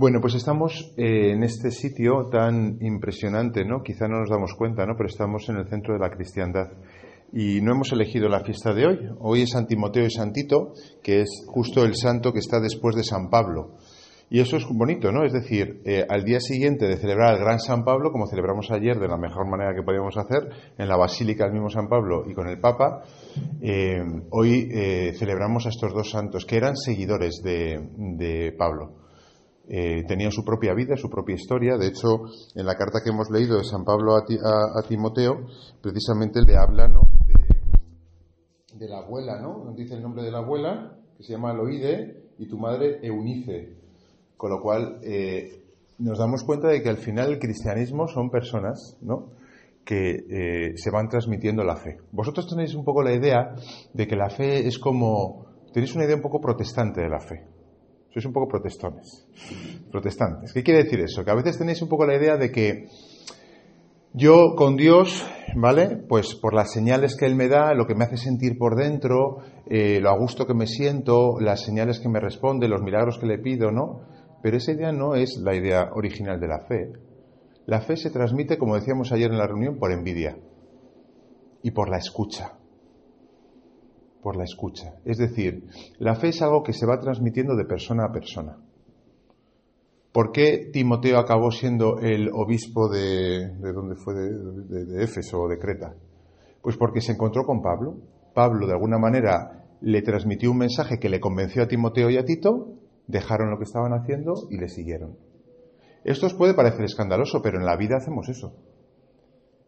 Bueno, pues estamos eh, en este sitio tan impresionante, ¿no? Quizá no nos damos cuenta, ¿no? Pero estamos en el centro de la cristiandad. Y no hemos elegido la fiesta de hoy. Hoy es San Timoteo y Santito, que es justo el santo que está después de San Pablo. Y eso es bonito, ¿no? Es decir, eh, al día siguiente de celebrar el Gran San Pablo, como celebramos ayer de la mejor manera que podíamos hacer, en la Basílica del mismo San Pablo y con el Papa, eh, hoy celebramos a estos dos santos que eran seguidores de Pablo. Eh, tenían su propia vida, su propia historia. De hecho, en la carta que hemos leído de San Pablo a, Timoteo, precisamente le habla ¿no? de, la abuela, ¿no? Dice el nombre de la abuela, que se llama Loide, y tu madre Eunice. Con lo cual, eh, nos damos cuenta de que al final el cristianismo son personas, ¿no? que eh, se van transmitiendo la fe. Vosotros tenéis un poco la idea de que la fe es como, tenéis una idea un poco protestante de la fe. Sois un poco protestones. Protestantes. ¿Qué quiere decir eso? Que a veces tenéis un poco la idea de que yo con Dios, ¿vale? Pues por las señales que Él me da, lo que me hace sentir por dentro, eh, lo a gusto que me siento, las señales que me responde, los milagros que le pido, ¿no? Pero esa idea no es la idea original de la fe. La fe se transmite, como decíamos ayer en la reunión, por envidia y por la escucha por la escucha. Es decir, la fe es algo que se va transmitiendo de persona a persona. ¿Por qué Timoteo acabó siendo el obispo de, de dónde fue? De, Éfeso o de Creta. Pues porque se encontró con Pablo. Pablo, de alguna manera, le transmitió un mensaje que le convenció a Timoteo y a Tito, dejaron lo que estaban haciendo y le siguieron. Esto os puede parecer escandaloso, pero en la vida hacemos eso.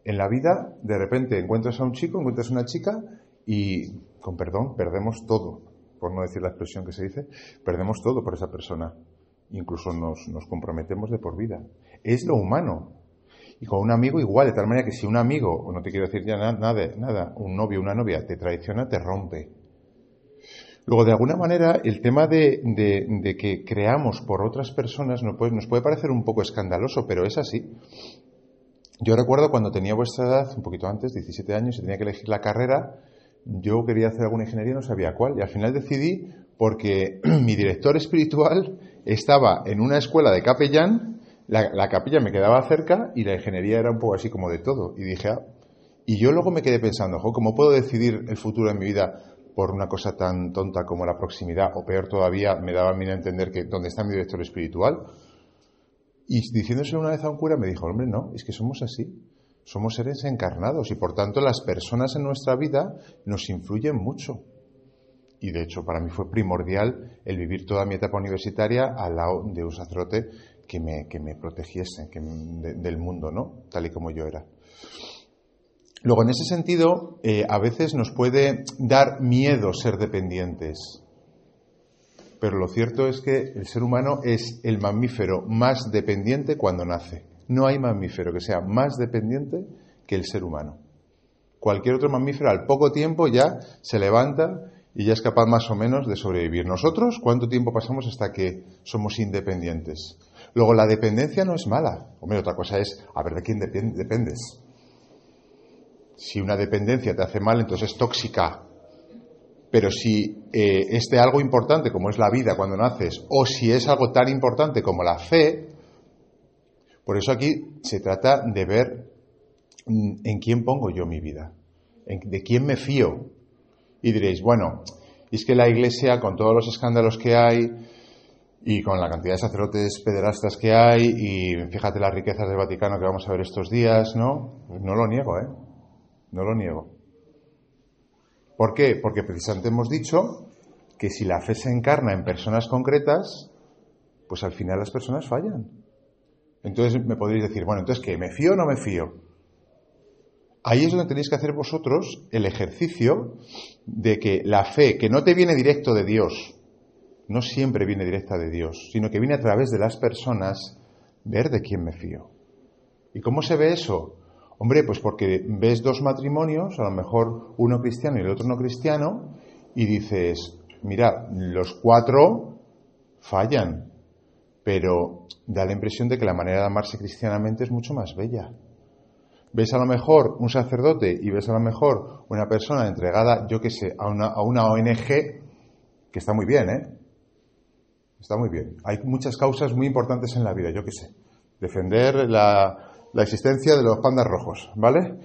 En la vida, de repente, encuentras a un chico, encuentras a una chica y, con perdón, perdemos todo, por no decir la expresión que se dice, perdemos todo por esa persona. Incluso nos, nos comprometemos de por vida. Es lo humano. Y con un amigo igual, de tal manera que si un amigo, o no te quiero decir ya nada, nada, un novio, una novia, te traiciona, te rompe. Luego, de alguna manera, el tema de, de, que creamos por otras personas nos puede, nos puede parecer un poco escandaloso, pero es así. Yo recuerdo cuando tenía vuestra edad, un poquito antes, 17 años, y tenía que elegir la carrera, yo quería hacer alguna ingeniería, no sabía cuál. Y al final decidí porque mi director espiritual estaba en una escuela de capellán, la, capilla me quedaba cerca y la ingeniería era un poco así como de todo. Y dije, ah. y yo luego me quedé pensando, ¿cómo puedo decidir el futuro de mi vida por una cosa tan tonta como la proximidad? O peor todavía, me daba a entender que dónde está mi director espiritual. Y diciéndose una vez a un cura me dijo, hombre, no, es que somos así. Somos seres encarnados y por tanto las personas en nuestra vida nos influyen mucho. Y de hecho para mí fue primordial el vivir toda mi etapa universitaria al lado de un sacerdote que me, que me protegiese del mundo, ¿no? Tal y como yo era. Luego, en ese sentido, eh, a veces nos puede dar miedo ser dependientes. Pero lo cierto es que el ser humano es el mamífero más dependiente cuando nace. No hay mamífero que sea más dependiente que el ser humano. Cualquier otro mamífero al poco tiempo ya se levanta y ya es capaz más o menos de sobrevivir. Nosotros, ¿cuánto tiempo pasamos hasta que somos independientes? Luego, la dependencia no es mala. Hombre, otra cosa es, a ver, ¿de quién dependes? Si una dependencia te hace mal, entonces es tóxica. Pero si eh, es de algo importante como es la vida cuando naces, o si es algo tan importante como la fe, por eso aquí se trata de ver mm, en quién pongo yo mi vida, de quién me fío. Y diréis, bueno, es que la Iglesia, con todos los escándalos que hay y con la cantidad de sacerdotes pederastas que hay, y fíjate las riquezas del Vaticano que vamos a ver estos días, ¿no? No lo niego, ¿eh? No lo niego. ¿Por qué? Porque precisamente hemos dicho que si la fe se encarna en personas concretas, pues al final las personas fallan. Entonces me podréis decir, bueno, entonces ¿qué? ¿Me fío o no me fío? Ahí es donde tenéis que hacer vosotros el ejercicio de que la fe, que no te viene directo de Dios, no siempre viene directa de Dios, sino que viene a través de las personas, ver de quién me fío. ¿Y cómo se ve eso? Hombre, pues porque ves dos matrimonios, a lo mejor uno cristiano y el otro no cristiano, y dices, mira, los cuatro fallan, pero da la impresión de que la manera de amarse cristianamente es mucho más bella. Ves a lo mejor un sacerdote y ves a lo mejor una persona entregada, yo qué sé, a una, a una ONG, que está muy bien, ¿eh? Está muy bien. Hay muchas causas muy importantes en la vida, yo qué sé. Defender la, existencia de los pandas rojos, ¿vale?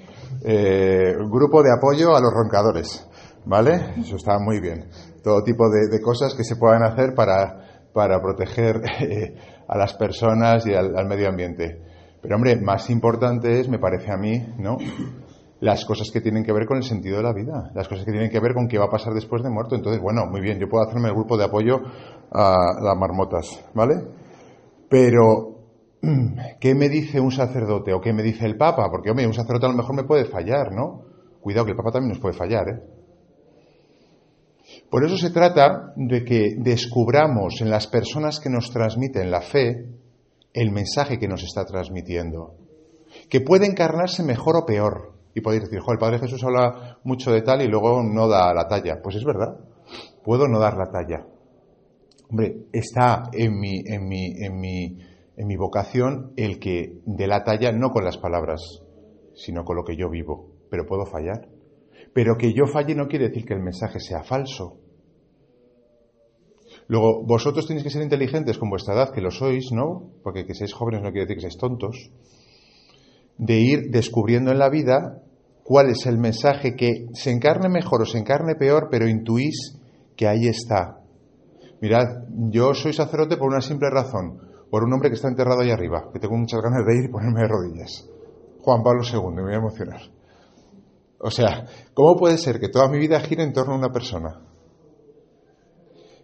Eh, grupo de apoyo a los roncadores, ¿vale? Eso está muy bien. Todo tipo de, cosas que se puedan hacer para, para proteger eh, a las personas y al, al medio ambiente. Pero hombre, más importante es, me parece a mí, ¿no? las cosas que tienen que ver con el sentido de la vida, las cosas que tienen que ver con qué va a pasar después de muerto. Entonces, bueno, muy bien, yo puedo hacerme el grupo de apoyo a las marmotas, ¿vale? Pero, ¿qué me dice un sacerdote o qué me dice el Papa? Porque, hombre, un sacerdote a lo mejor me puede fallar, ¿no? Cuidado, que el Papa también nos puede fallar, ¿eh? Por eso se trata de que descubramos en las personas que nos transmiten la fe el mensaje que nos está transmitiendo, que puede encarnarse mejor o peor, y podéis decir, el Padre Jesús habla mucho de tal y luego no da la talla. Pues es verdad, puedo no dar la talla. Hombre, está en mi, en mi, en mi, en mi vocación el que dé la talla no con las palabras, sino con lo que yo vivo. Pero puedo fallar. Pero que yo falle no quiere decir que el mensaje sea falso. Luego, vosotros tenéis que ser inteligentes con vuestra edad, que lo sois, ¿no? Porque que seáis jóvenes no quiere decir que seáis tontos. De ir descubriendo en la vida cuál es el mensaje que se encarne mejor o se encarne peor, pero intuís que ahí está. Mirad, yo soy sacerdote por una simple razón, por un hombre que está enterrado ahí arriba, que tengo muchas ganas de ir y ponerme de rodillas. Juan Pablo II, me voy a emocionar. O sea, ¿cómo puede ser que toda mi vida gire en torno a una persona?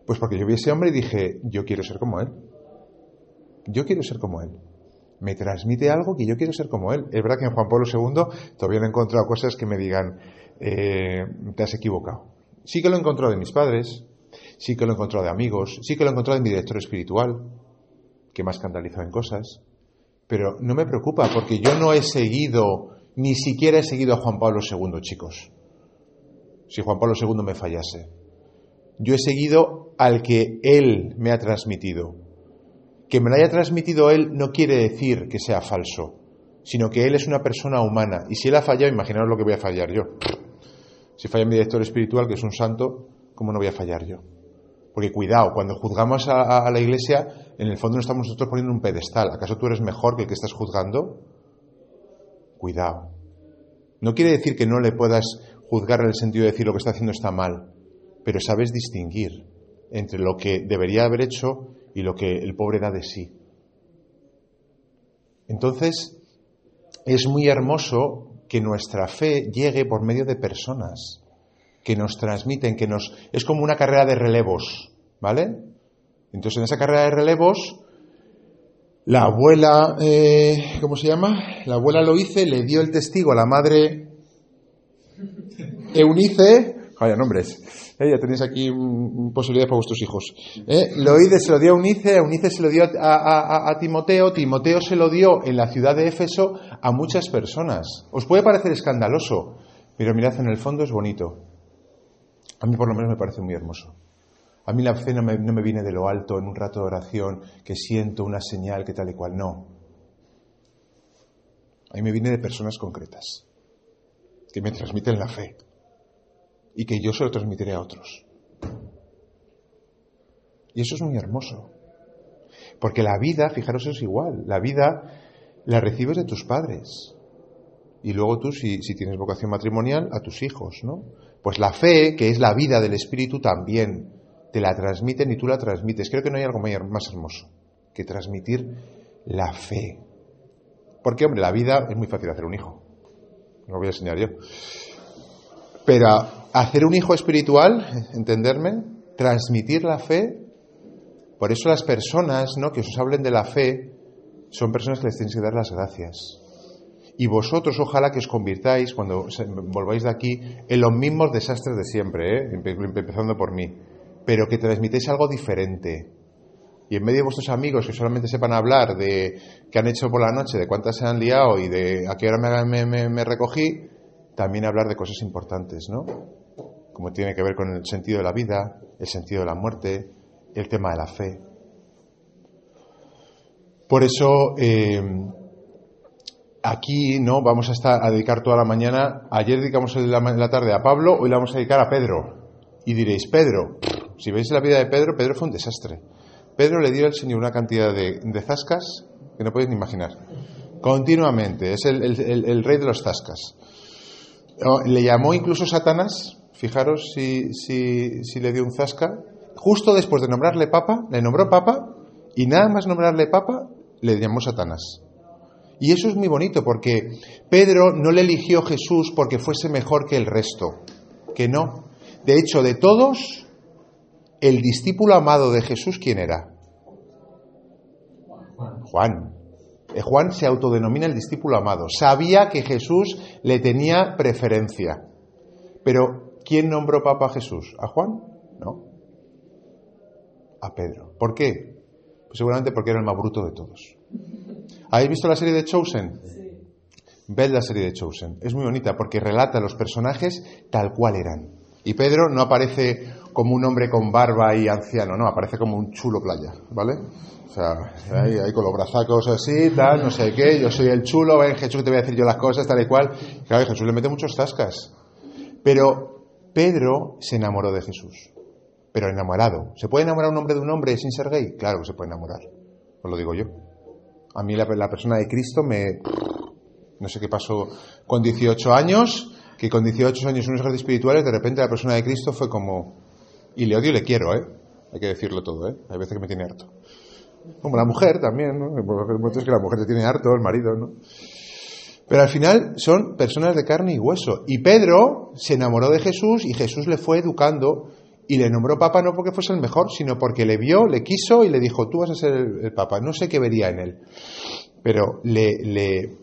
Pues porque yo vi a ese hombre y dije, yo quiero ser como él. Yo quiero ser como él me transmite algo que yo quiero ser como él. Es verdad que en Juan Pablo II todavía no he encontrado cosas que me digan, eh, te has equivocado. Sí que lo he encontrado de mis padres, sí que lo he encontrado de amigos, sí que lo he encontrado de mi director espiritual, que me ha escandalizado en cosas, pero no me preocupa porque yo no he seguido, ni siquiera he seguido a Juan Pablo II, chicos. Si Juan Pablo II me fallase. Yo he seguido al que él me ha transmitido, que me lo haya transmitido él no quiere decir que sea falso, sino que él es una persona humana. Y si él ha fallado, imaginaos lo que voy a fallar yo. Si falla mi director espiritual, que es un santo, ¿cómo no voy a fallar yo? Porque cuidado, cuando juzgamos a, la iglesia, en el fondo no estamos nosotros poniendo un pedestal. ¿Acaso tú eres mejor que el que estás juzgando? Cuidado. No quiere decir que no le puedas juzgar en el sentido de decir lo que está haciendo está mal, pero sabes distinguir entre lo que debería haber hecho y lo que el pobre da de sí. Entonces, es muy hermoso que nuestra fe llegue por medio de personas que nos transmiten, que nos... Es como una carrera de relevos, ¿vale? Entonces, en esa carrera de relevos, la abuela, eh, ¿cómo se llama? La abuela lo hice, le dio el testigo a la madre Eunice, vaya nombres, eh, ya tenéis aquí un, posibilidad para vuestros hijos. Eh, Loide se lo dio a Unice, Unice se lo dio a, Timoteo, Timoteo se lo dio en la ciudad de Éfeso a muchas personas. Os puede parecer escandaloso, pero mirad, en el fondo es bonito. A mí por lo menos me parece muy hermoso. A mí la fe no me, no me viene de lo alto en un rato de oración, que siento una señal, que tal y cual. No. A mí me viene de personas concretas, que me transmiten la fe y que yo se lo transmitiré a otros. Y eso es muy hermoso. Porque la vida, fijaros, es igual. La vida la recibes de tus padres. Y luego tú, si, si, tienes vocación matrimonial, a tus hijos, ¿no? Pues la fe, que es la vida del Espíritu, también te la transmiten y tú la transmites. Creo que no hay algo más hermoso que transmitir la fe. Porque, hombre, la vida es muy fácil hacer un hijo. Lo voy a enseñar yo. Pero hacer un hijo espiritual, entenderme, transmitir la fe, por eso las personas ¿no? que os hablen de la fe son personas que les tenéis que dar las gracias. Y vosotros ojalá que os convirtáis, cuando volváis de aquí, en los mismos desastres de siempre, ¿eh? empezando por mí, pero que transmitéis algo diferente. Y en medio de vuestros amigos que solamente sepan hablar de qué han hecho por la noche, de cuántas se han liado y de a qué hora me, recogí, también hablar de cosas importantes, ¿no? Como tiene que ver con el sentido de la vida, el sentido de la muerte, el tema de la fe. Por eso, eh, aquí no vamos a estar a dedicar toda la mañana. Ayer dedicamos la, la tarde a Pablo, hoy la vamos a dedicar a Pedro. Y diréis, Pedro, si veis la vida de Pedro, Pedro fue un desastre. Pedro le dio al Señor una cantidad de, zascas que no podéis ni imaginar. Continuamente, es el, rey de los zascas. Le llamó incluso Satanás, fijaros si, si le dio un zasca, justo después de nombrarle papa, le nombró papa y nada más nombrarle papa, le llamó Satanás. Y eso es muy bonito porque Pedro no le eligió Jesús porque fuese mejor que el resto, que no. De hecho, de todos, el discípulo amado de Jesús, ¿quién era? Juan. Eh, Juan se autodenomina el discípulo amado. Sabía que Jesús le tenía preferencia. Pero, ¿quién nombró Papa a Jesús? ¿A Juan? No. A Pedro. ¿Por qué? Pues seguramente porque era el más bruto de todos. ¿Habéis visto la serie de Chosen? Ved la serie de Chosen. Es muy bonita porque relata a los personajes tal cual eran. Y Pedro no aparece como un hombre con barba y anciano, no, aparece como un chulo playa, ¿vale? O sea, ahí, con los brazacos así, tal, no sé qué, yo soy el chulo, ven Jesús, te voy a decir yo las cosas, tal y cual. Claro, Jesús le mete muchos tascas. Pero Pedro se enamoró de Jesús. Pero enamorado. ¿Se puede enamorar un hombre de un hombre sin ser gay? Claro que se puede enamorar. Os lo digo yo. A mí la, persona de Cristo me... No sé qué pasó con 18 años, que con 18 años unos grados espirituales, de repente la persona de Cristo fue como... Y le odio y le quiero, ¿eh? Hay que decirlo todo, ¿eh? Hay veces que me tiene harto. Como la mujer también, ¿no? Es que la mujer te tiene harto, el marido, ¿no? Pero al final son personas de carne y hueso. Y Pedro se enamoró de Jesús y Jesús le fue educando y le nombró papa no porque fuese el mejor, sino porque le vio, le quiso y le dijo, tú vas a ser el, papa. No sé qué vería en él, pero le, le,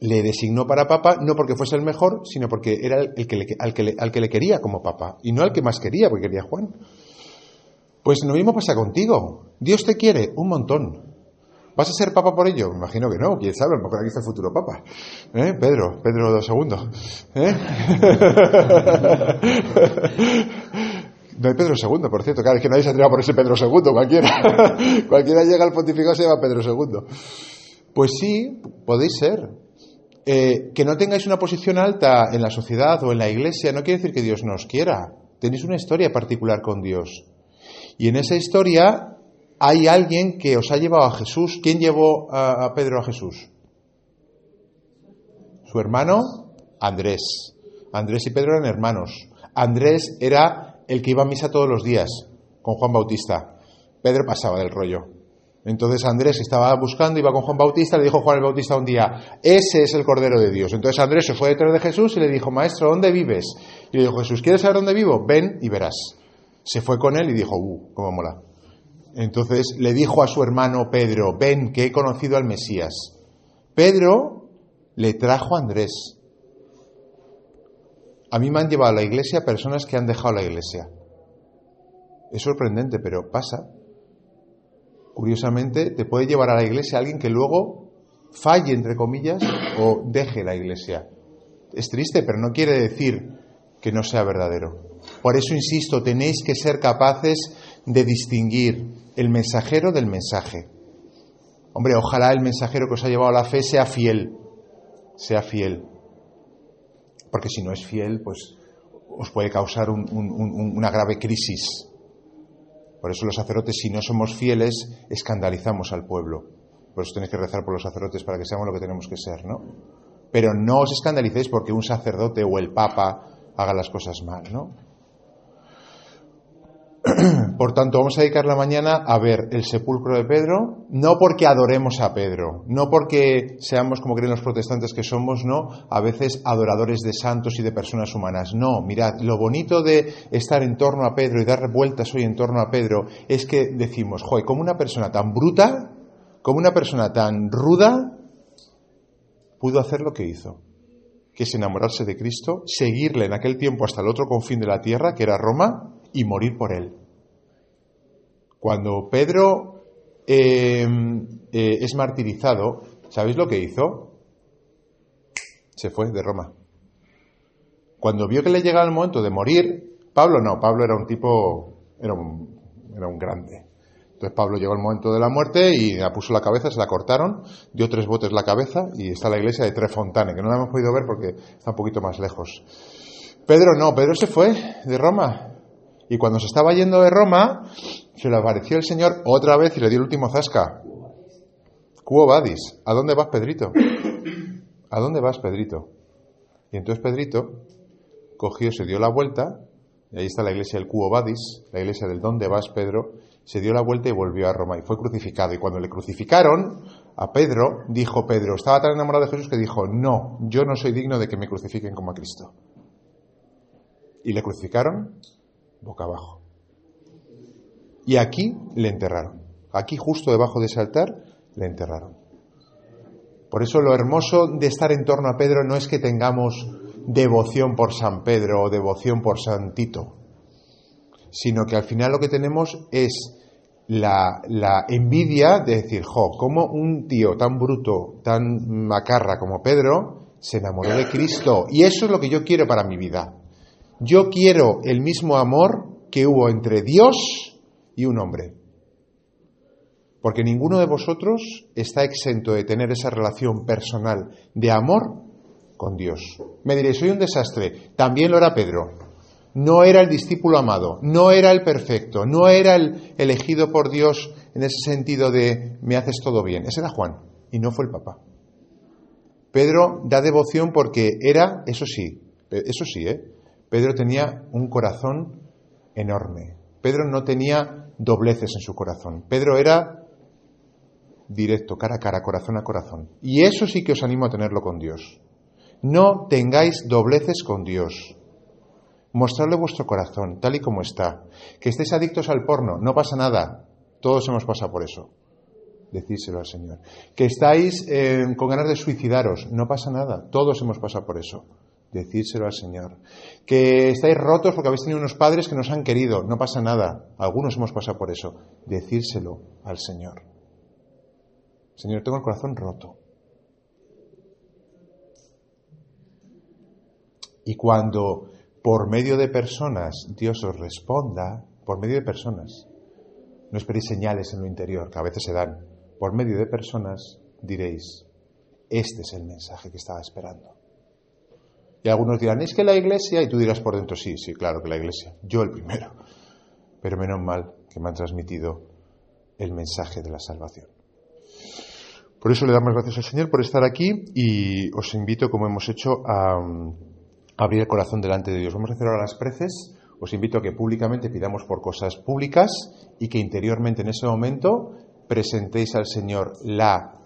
le, designó para papa no porque fuese el mejor, sino porque era el que al, que le, al que le quería como papa, y no al que más quería, porque quería Juan. Pues lo mismo pasa contigo. Dios te quiere un montón. ¿Vas a ser papa por ello? Me imagino que no, quién sabe, a lo mejor aquí está el futuro papa. ¿Eh? Pedro, Pedro II. ¿Eh? no hay Pedro II, por cierto, cada vez que nadie se atreva por ese Pedro II, cualquiera. cualquiera llega al pontificado se llama Pedro II. Pues sí, podéis ser. Eh, que no tengáis una posición alta en la sociedad o en la iglesia no quiere decir que Dios nos quiera. Tenéis una historia particular con Dios. Y en esa historia hay alguien que os ha llevado a Jesús. ¿Quién llevó a, Pedro a Jesús? Su hermano Andrés. Andrés y Pedro eran hermanos. Andrés era el que iba a misa todos los días con Juan Bautista. Pedro pasaba del rollo. Entonces Andrés estaba buscando, iba con Juan Bautista, le dijo Juan el Bautista un día, ese es el Cordero de Dios. Entonces Andrés se fue detrás de Jesús y le dijo, Maestro, ¿dónde vives? Y le dijo, Jesús, ¿quieres saber dónde vivo? Ven y verás. Se fue con él y dijo, uh, cómo mola. Entonces le dijo a su hermano Pedro, ven que he conocido al Mesías. Pedro le trajo a Andrés. A mí me han llevado a la iglesia personas que han dejado la iglesia. Es sorprendente, pero pasa. Curiosamente, te puede llevar a la iglesia alguien que luego falle, entre comillas, o deje la iglesia. Es triste, pero no quiere decir que no sea verdadero. Por eso insisto, tenéis que ser capaces de distinguir el mensajero del mensaje. Hombre, ojalá el mensajero que os ha llevado a la fe sea fiel, sea fiel. Porque si no es fiel, pues os puede causar una grave crisis. Por eso los sacerdotes, si no somos fieles, escandalizamos al pueblo. Por eso tenéis que rezar por los sacerdotes para que seamos lo que tenemos que ser, ¿no? Pero no os escandalicéis porque un sacerdote o el papa haga las cosas mal, ¿no? Por tanto, vamos a dedicar la mañana a ver el sepulcro de Pedro, no porque adoremos a Pedro, no porque seamos, como creen los protestantes que somos, no, a veces adoradores de santos y de personas humanas. No, mirad, lo bonito de estar en torno a Pedro y dar vueltas hoy en torno a Pedro es que decimos, joder, como una persona tan bruta, como una persona tan ruda, pudo hacer lo que hizo, que es enamorarse de Cristo, seguirle en aquel tiempo hasta el otro confín de la tierra, que era Roma, y morir por él. Cuando Pedro eh, eh, es martirizado, ¿sabéis lo que hizo? Se fue de Roma. Cuando vio que le llegaba el momento de morir, Pablo no, Pablo era un tipo, era un, era un grande. Entonces Pablo llegó el momento de la muerte y la puso la cabeza, se la cortaron, dio tres botes la cabeza y está la iglesia de Trefontane, que no la hemos podido ver porque está un poquito más lejos. Pedro no, Pedro se fue de Roma, y cuando se estaba yendo de Roma, Se le apareció el Señor otra vez y le dio el último zasca. Cuo vadis. ¿A dónde vas, Pedrito? ¿A dónde vas, Pedrito? Y entonces Pedrito cogió, se dio la vuelta, y ahí está la iglesia del Cuo Vadis, la iglesia del ¿Dónde vas, Pedro? Se dio la vuelta y volvió a Roma y fue crucificado. Y cuando le crucificaron a Pedro, dijo Pedro, estaba tan enamorado de Jesús que dijo, no, yo no soy digno de que me crucifiquen como a Cristo. Y le crucificaron boca abajo. Y aquí le enterraron. Aquí, justo debajo de ese altar, le enterraron. Por eso lo hermoso de estar en torno a Pedro no es que tengamos devoción por San Pedro o devoción por San Tito, sino que al final lo que tenemos es la, envidia de decir, jo, como un tío tan bruto, tan macarra como Pedro, se enamoró de Cristo. Y eso es lo que yo quiero para mi vida. Yo quiero el mismo amor que hubo entre Dios y un hombre. Porque ninguno de vosotros está exento de tener esa relación personal de amor con Dios. Me diréis, soy un desastre. También lo era Pedro. No era el discípulo amado, no era el perfecto, no era el elegido por Dios en ese sentido de me haces todo bien. Ese era Juan y no fue el papá. Pedro da devoción porque era, eso sí, eso sí, ¿eh? Pedro tenía un corazón enorme. Pedro no tenía dobleces en su corazón. Pedro era directo, cara a cara, corazón a corazón. Y eso sí que os animo a tenerlo con Dios. No tengáis dobleces con Dios. Mostradle vuestro corazón, tal y como está. Que estéis adictos al porno, no pasa nada. Todos hemos pasado por eso. Decírselo al Señor. Que estáis eh, con ganas de suicidaros, no pasa nada. Todos hemos pasado por eso. Decírselo al Señor. Que estáis rotos porque habéis tenido unos padres que nos han querido, no pasa nada. Algunos hemos pasado por eso. Decírselo al Señor. Señor, tengo el corazón roto. Y cuando por medio de personas Dios os responda, por medio de personas, no esperéis señales en lo interior, que a veces se dan, por medio de personas diréis, este es el mensaje que estaba esperando. Y algunos dirán, es que la iglesia, y tú dirás por dentro, sí, sí, claro que la iglesia, yo el primero, pero menos mal que me han transmitido el mensaje de la salvación. Por eso le damos gracias al Señor por estar aquí y os invito, como hemos hecho, a, abrir el corazón delante de Dios. Vamos a hacer ahora las preces. Os invito a que públicamente pidamos por cosas públicas y que interiormente en ese momento presentéis al Señor la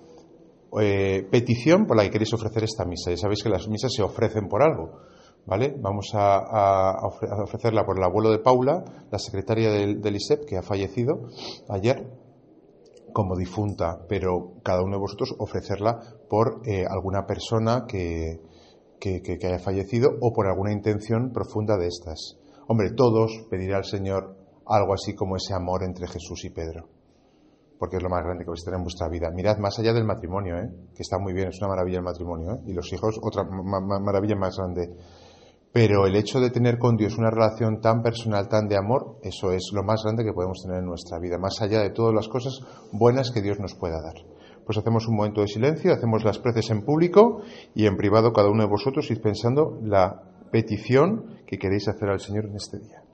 eh, petición por la que queréis ofrecer esta misa. Ya sabéis que las misas se ofrecen por algo. ¿Vale? Vamos a, ofrecerla por el abuelo de Paula, la secretaria del, ISEP, que ha fallecido ayer, como difunta, pero cada uno de vosotros ofrecerla por eh, alguna persona que, que, haya fallecido o por alguna intención profunda de estas. Hombre, todos pedirá al Señor algo así como ese amor entre Jesús y Pedro, porque es lo más grande que vais a tener en vuestra vida. Mirad más allá del matrimonio, ¿eh? que está muy bien, es una maravilla el matrimonio, ¿eh? y los hijos, otra maravilla más grande. Pero el hecho de tener con Dios una relación tan personal, tan de amor, eso es lo más grande que podemos tener en nuestra vida, más allá de todas las cosas buenas que Dios nos pueda dar. Pues hacemos un momento de silencio, hacemos las preces en público y en privado cada uno de vosotros ir pensando la petición que queréis hacer al Señor en este día.